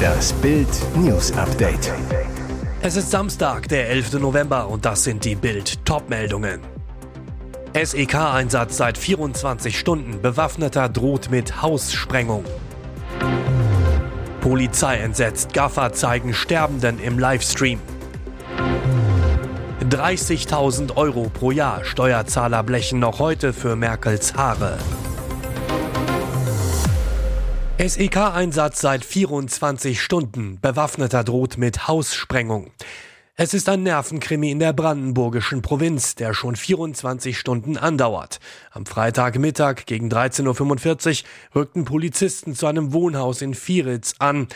Das Bild News Update. Es ist Samstag, der 11. November und das sind die Bild Topmeldungen. SEK-Einsatz seit 24 Stunden. Bewaffneter droht mit Haussprengung. Polizei entsetzt. Gaffer zeigen Sterbenden im Livestream. 30.000 Euro pro Jahr. Steuerzahler blechen noch heute für Merkels Haare. SEK-Einsatz seit 24 Stunden. Bewaffneter droht mit Haussprengung. Es ist ein Nervenkrimi in der brandenburgischen Provinz, der schon 24 Stunden andauert. Am Freitagmittag gegen 13.45 Uhr rückten Polizisten zu einem Wohnhaus in Vieritz an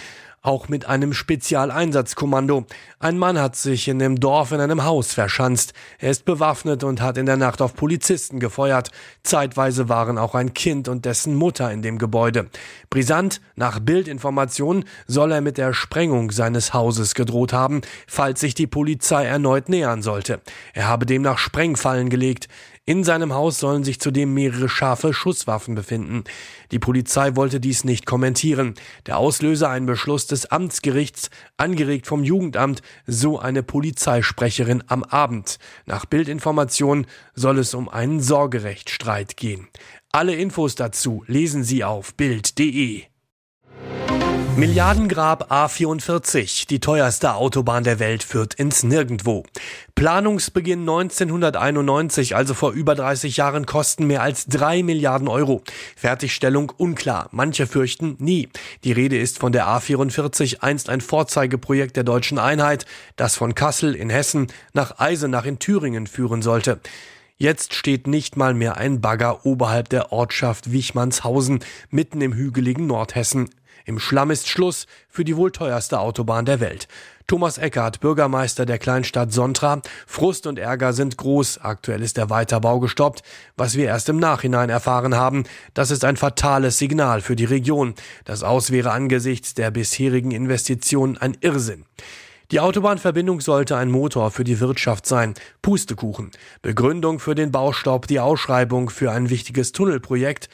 auch mit einem Spezialeinsatzkommando. Ein Mann hat sich in dem Dorf in einem Haus verschanzt. Er ist bewaffnet und hat in der Nacht auf Polizisten gefeuert. Zeitweise waren auch ein Kind und dessen Mutter in dem Gebäude. Brisant, nach Bildinformationen soll er mit der Sprengung seines Hauses gedroht haben, falls sich die Polizei erneut nähern sollte. Er habe demnach Sprengfallen gelegt. In seinem Haus sollen sich zudem mehrere scharfe Schusswaffen befinden. Die Polizei wollte dies nicht kommentieren. Der Auslöser ein Beschluss des Amtsgerichts, angeregt vom Jugendamt, so eine Polizeisprecherin am Abend. Nach Bildinformationen soll es um einen Sorgerechtsstreit gehen. Alle Infos dazu lesen Sie auf Bild.de. Milliardengrab A44, die teuerste Autobahn der Welt, führt ins Nirgendwo. Planungsbeginn 1991, also vor über 30 Jahren, kosten mehr als drei Milliarden Euro. Fertigstellung unklar, manche fürchten nie. Die Rede ist von der A44, einst ein Vorzeigeprojekt der deutschen Einheit, das von Kassel in Hessen nach Eisenach in Thüringen führen sollte. Jetzt steht nicht mal mehr ein Bagger oberhalb der Ortschaft Wichmannshausen, mitten im hügeligen Nordhessen. Im Schlamm ist Schluss für die wohl teuerste Autobahn der Welt. Thomas Eckert, Bürgermeister der Kleinstadt Sontra. Frust und Ärger sind groß. Aktuell ist der Weiterbau gestoppt. Was wir erst im Nachhinein erfahren haben, das ist ein fatales Signal für die Region. Das Aus wäre angesichts der bisherigen Investitionen ein Irrsinn. Die Autobahnverbindung sollte ein Motor für die Wirtschaft sein. Pustekuchen. Begründung für den Baustopp, die Ausschreibung für ein wichtiges Tunnelprojekt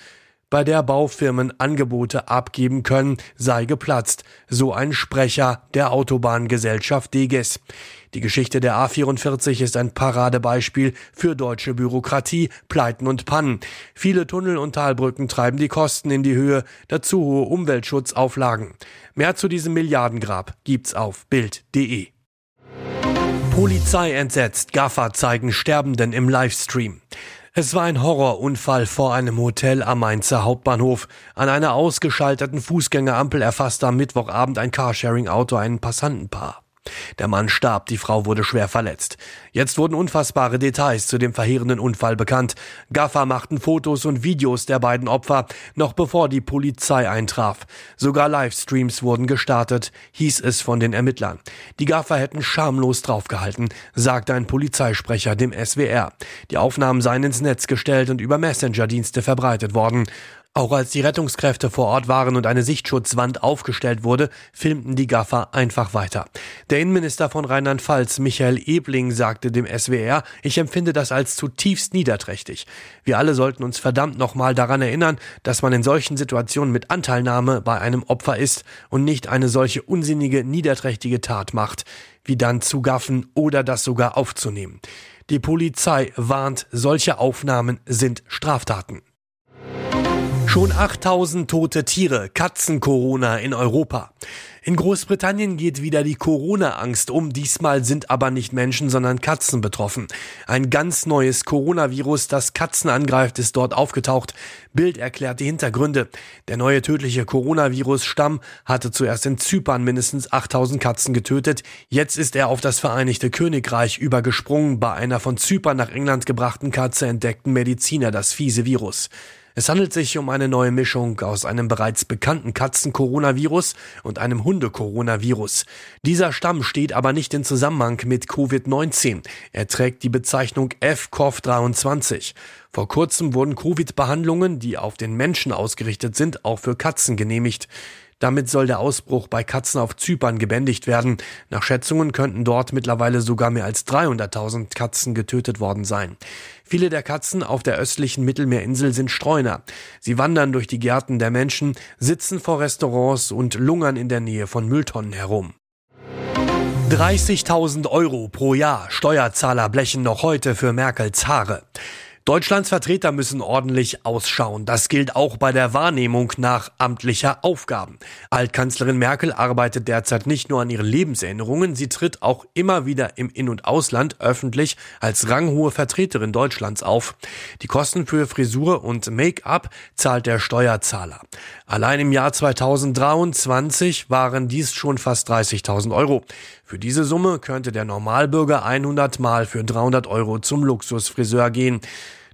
bei der Baufirmen Angebote abgeben können, sei geplatzt, so ein Sprecher der Autobahngesellschaft Deges. Die Geschichte der A44 ist ein Paradebeispiel für deutsche Bürokratie, Pleiten und Pannen. Viele Tunnel und Talbrücken treiben die Kosten in die Höhe, dazu hohe Umweltschutzauflagen. Mehr zu diesem Milliardengrab gibt's auf Bild.de. Polizei entsetzt, Gaffer zeigen Sterbenden im Livestream. Es war ein Horrorunfall vor einem Hotel am Mainzer Hauptbahnhof. An einer ausgeschalteten Fußgängerampel erfasste am Mittwochabend ein Carsharing-Auto einen Passantenpaar. Der Mann starb, die Frau wurde schwer verletzt. Jetzt wurden unfassbare Details zu dem verheerenden Unfall bekannt. Gaffer machten Fotos und Videos der beiden Opfer, noch bevor die Polizei eintraf. Sogar Livestreams wurden gestartet, hieß es von den Ermittlern. Die Gaffer hätten schamlos draufgehalten, sagte ein Polizeisprecher dem SWR. Die Aufnahmen seien ins Netz gestellt und über Messenger-Dienste verbreitet worden. Auch als die Rettungskräfte vor Ort waren und eine Sichtschutzwand aufgestellt wurde, filmten die Gaffer einfach weiter. Der Innenminister von Rheinland-Pfalz, Michael Ebling, sagte dem SWR, ich empfinde das als zutiefst niederträchtig. Wir alle sollten uns verdammt nochmal daran erinnern, dass man in solchen Situationen mit Anteilnahme bei einem Opfer ist und nicht eine solche unsinnige, niederträchtige Tat macht, wie dann zu gaffen oder das sogar aufzunehmen. Die Polizei warnt, solche Aufnahmen sind Straftaten. Schon 8000 tote Tiere, Katzen-Corona in Europa. In Großbritannien geht wieder die Corona-Angst um. Diesmal sind aber nicht Menschen, sondern Katzen betroffen. Ein ganz neues Coronavirus, das Katzen angreift, ist dort aufgetaucht. Bild erklärt die Hintergründe. Der neue tödliche Coronavirus-Stamm hatte zuerst in Zypern mindestens 8000 Katzen getötet. Jetzt ist er auf das Vereinigte Königreich übergesprungen. Bei einer von Zypern nach England gebrachten Katze entdeckten Mediziner das fiese Virus. Es handelt sich um eine neue Mischung aus einem bereits bekannten Katzen-Coronavirus und einem Hunde-Coronavirus. Dieser Stamm steht aber nicht in Zusammenhang mit Covid-19. Er trägt die Bezeichnung F-CoV-23. Vor kurzem wurden Covid-Behandlungen, die auf den Menschen ausgerichtet sind, auch für Katzen genehmigt. Damit soll der Ausbruch bei Katzen auf Zypern gebändigt werden. Nach Schätzungen könnten dort mittlerweile sogar mehr als 300.000 Katzen getötet worden sein. Viele der Katzen auf der östlichen Mittelmeerinsel sind Streuner. Sie wandern durch die Gärten der Menschen, sitzen vor Restaurants und lungern in der Nähe von Mülltonnen herum. 30.000 Euro pro Jahr Steuerzahler blechen noch heute für Merkels Haare. Deutschlands Vertreter müssen ordentlich ausschauen. Das gilt auch bei der Wahrnehmung nach amtlicher Aufgaben. Altkanzlerin Merkel arbeitet derzeit nicht nur an ihren Lebenserinnerungen, sie tritt auch immer wieder im In- und Ausland öffentlich als ranghohe Vertreterin Deutschlands auf. Die Kosten für Frisur und Make-up zahlt der Steuerzahler. Allein im Jahr 2023 waren dies schon fast 30.000 Euro. Für diese Summe könnte der Normalbürger 100 Mal für 300 Euro zum Luxusfriseur gehen.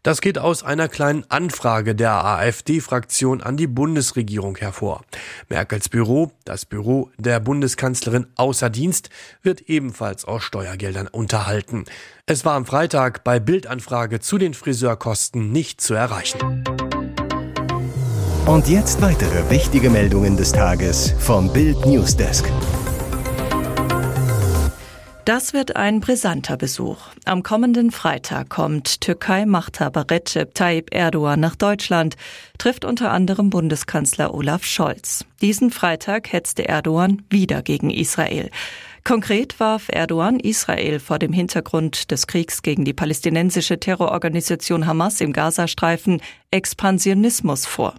Das geht aus einer kleinen Anfrage der AfD-Fraktion an die Bundesregierung hervor. Merkels Büro, das Büro der Bundeskanzlerin außer Dienst, wird ebenfalls aus Steuergeldern unterhalten. Es war am Freitag bei Bildanfrage zu den Friseurkosten nicht zu erreichen. Und jetzt weitere wichtige Meldungen des Tages vom Bild Newsdesk. Das wird ein brisanter Besuch. Am kommenden Freitag kommt Türkei-Machthaber Recep Tayyip Erdogan nach Deutschland, trifft unter anderem Bundeskanzler Olaf Scholz. Diesen Freitag hetzte Erdogan wieder gegen Israel. Konkret warf Erdogan Israel vor dem Hintergrund des Kriegs gegen die palästinensische Terrororganisation Hamas im Gazastreifen Expansionismus vor.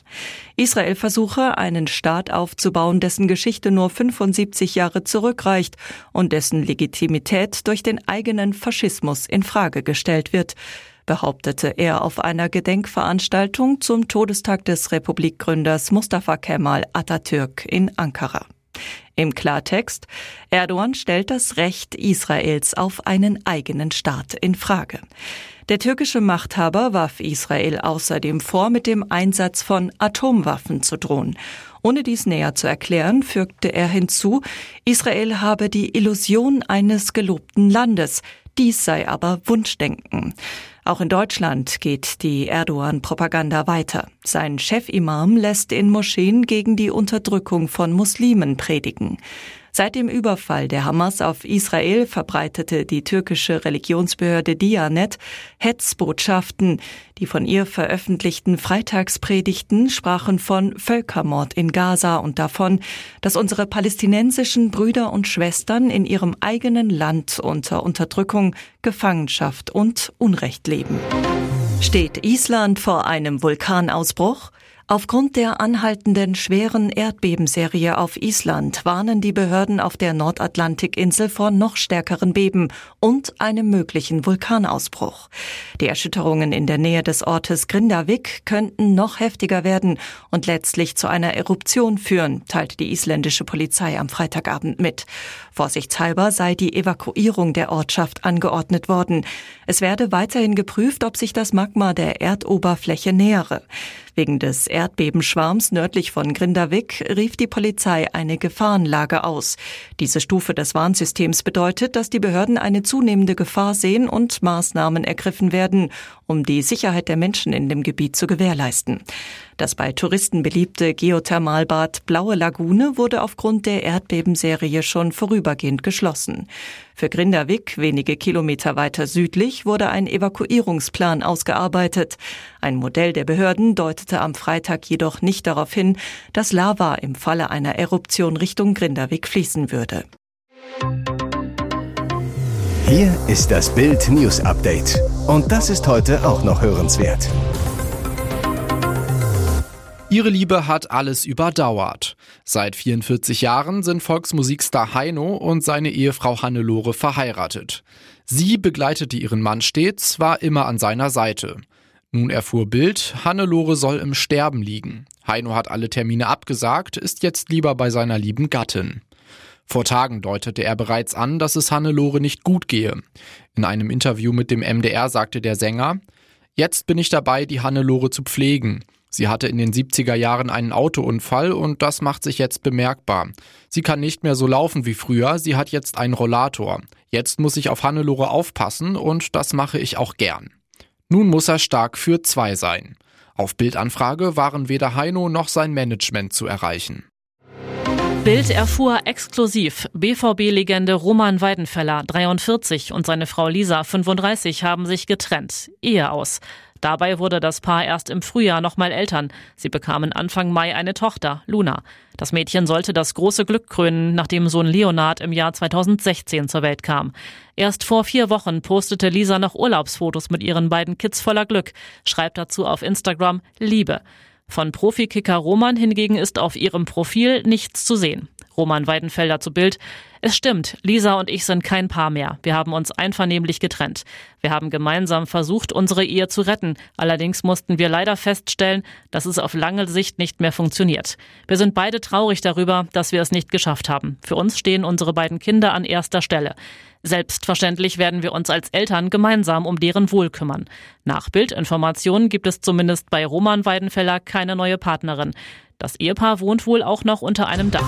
Israel versuche, einen Staat aufzubauen, dessen Geschichte nur 75 Jahre zurückreicht und dessen Legitimität durch den eigenen Faschismus in Frage gestellt wird behauptete er auf einer Gedenkveranstaltung zum Todestag des Republikgründers Mustafa Kemal Atatürk in Ankara. Im Klartext, Erdogan stellt das Recht Israels auf einen eigenen Staat in Frage. Der türkische Machthaber warf Israel außerdem vor, mit dem Einsatz von Atomwaffen zu drohen. Ohne dies näher zu erklären, fügte er hinzu, Israel habe die Illusion eines gelobten Landes, dies sei aber Wunschdenken. Auch in Deutschland geht die Erdogan-Propaganda weiter. Sein Chefimam lässt in Moscheen gegen die Unterdrückung von Muslimen predigen. Seit dem Überfall der Hamas auf Israel verbreitete die türkische Religionsbehörde Dianet Hetzbotschaften. Die von ihr veröffentlichten Freitagspredigten sprachen von Völkermord in Gaza und davon, dass unsere palästinensischen Brüder und Schwestern in ihrem eigenen Land unter Unterdrückung, Gefangenschaft und Unrecht leben. Steht Island vor einem Vulkanausbruch? Aufgrund der anhaltenden schweren Erdbebenserie auf Island warnen die Behörden auf der Nordatlantikinsel vor noch stärkeren Beben und einem möglichen Vulkanausbruch. Die Erschütterungen in der Nähe des Ortes Grindavik könnten noch heftiger werden und letztlich zu einer Eruption führen, teilte die isländische Polizei am Freitagabend mit. Vorsichtshalber sei die Evakuierung der Ortschaft angeordnet worden. Es werde weiterhin geprüft, ob sich das Magma der Erdoberfläche nähere. Wegen des Erdbebenschwarms nördlich von Grindavik rief die Polizei eine Gefahrenlage aus. Diese Stufe des Warnsystems bedeutet, dass die Behörden eine zunehmende Gefahr sehen und Maßnahmen ergriffen werden, um die Sicherheit der Menschen in dem Gebiet zu gewährleisten. Das bei Touristen beliebte Geothermalbad Blaue Lagune wurde aufgrund der Erdbebenserie schon vorübergehend geschlossen. Für Grindavik, wenige Kilometer weiter südlich, wurde ein Evakuierungsplan ausgearbeitet. Ein Modell der Behörden deutete am Freitag jedoch nicht darauf hin, dass Lava im Falle einer Eruption Richtung Grindavik fließen würde. Hier ist das Bild News Update. Und das ist heute auch noch hörenswert. Ihre Liebe hat alles überdauert. Seit 44 Jahren sind Volksmusikstar Heino und seine Ehefrau Hannelore verheiratet. Sie begleitete ihren Mann stets, war immer an seiner Seite. Nun erfuhr Bild, Hannelore soll im Sterben liegen. Heino hat alle Termine abgesagt, ist jetzt lieber bei seiner lieben Gattin. Vor Tagen deutete er bereits an, dass es Hannelore nicht gut gehe. In einem Interview mit dem MDR sagte der Sänger, Jetzt bin ich dabei, die Hannelore zu pflegen. Sie hatte in den 70er Jahren einen Autounfall und das macht sich jetzt bemerkbar. Sie kann nicht mehr so laufen wie früher, sie hat jetzt einen Rollator. Jetzt muss ich auf Hannelore aufpassen und das mache ich auch gern. Nun muss er stark für zwei sein. Auf Bildanfrage waren weder Heino noch sein Management zu erreichen. Bild erfuhr exklusiv, BVB-Legende Roman Weidenfeller, 43, und seine Frau Lisa, 35, haben sich getrennt. Ehe aus. Dabei wurde das Paar erst im Frühjahr nochmal Eltern. Sie bekamen Anfang Mai eine Tochter, Luna. Das Mädchen sollte das große Glück krönen, nachdem Sohn Leonard im Jahr 2016 zur Welt kam. Erst vor vier Wochen postete Lisa noch Urlaubsfotos mit ihren beiden Kids voller Glück, schreibt dazu auf Instagram Liebe. Von Profikicker Roman hingegen ist auf ihrem Profil nichts zu sehen. Roman Weidenfelder zu Bild. Es stimmt, Lisa und ich sind kein Paar mehr. Wir haben uns einvernehmlich getrennt. Wir haben gemeinsam versucht, unsere Ehe zu retten. Allerdings mussten wir leider feststellen, dass es auf lange Sicht nicht mehr funktioniert. Wir sind beide traurig darüber, dass wir es nicht geschafft haben. Für uns stehen unsere beiden Kinder an erster Stelle. Selbstverständlich werden wir uns als Eltern gemeinsam um deren Wohl kümmern. Nach Bildinformationen gibt es zumindest bei Roman Weidenfeller keine neue Partnerin. Das Ehepaar wohnt wohl auch noch unter einem Dach.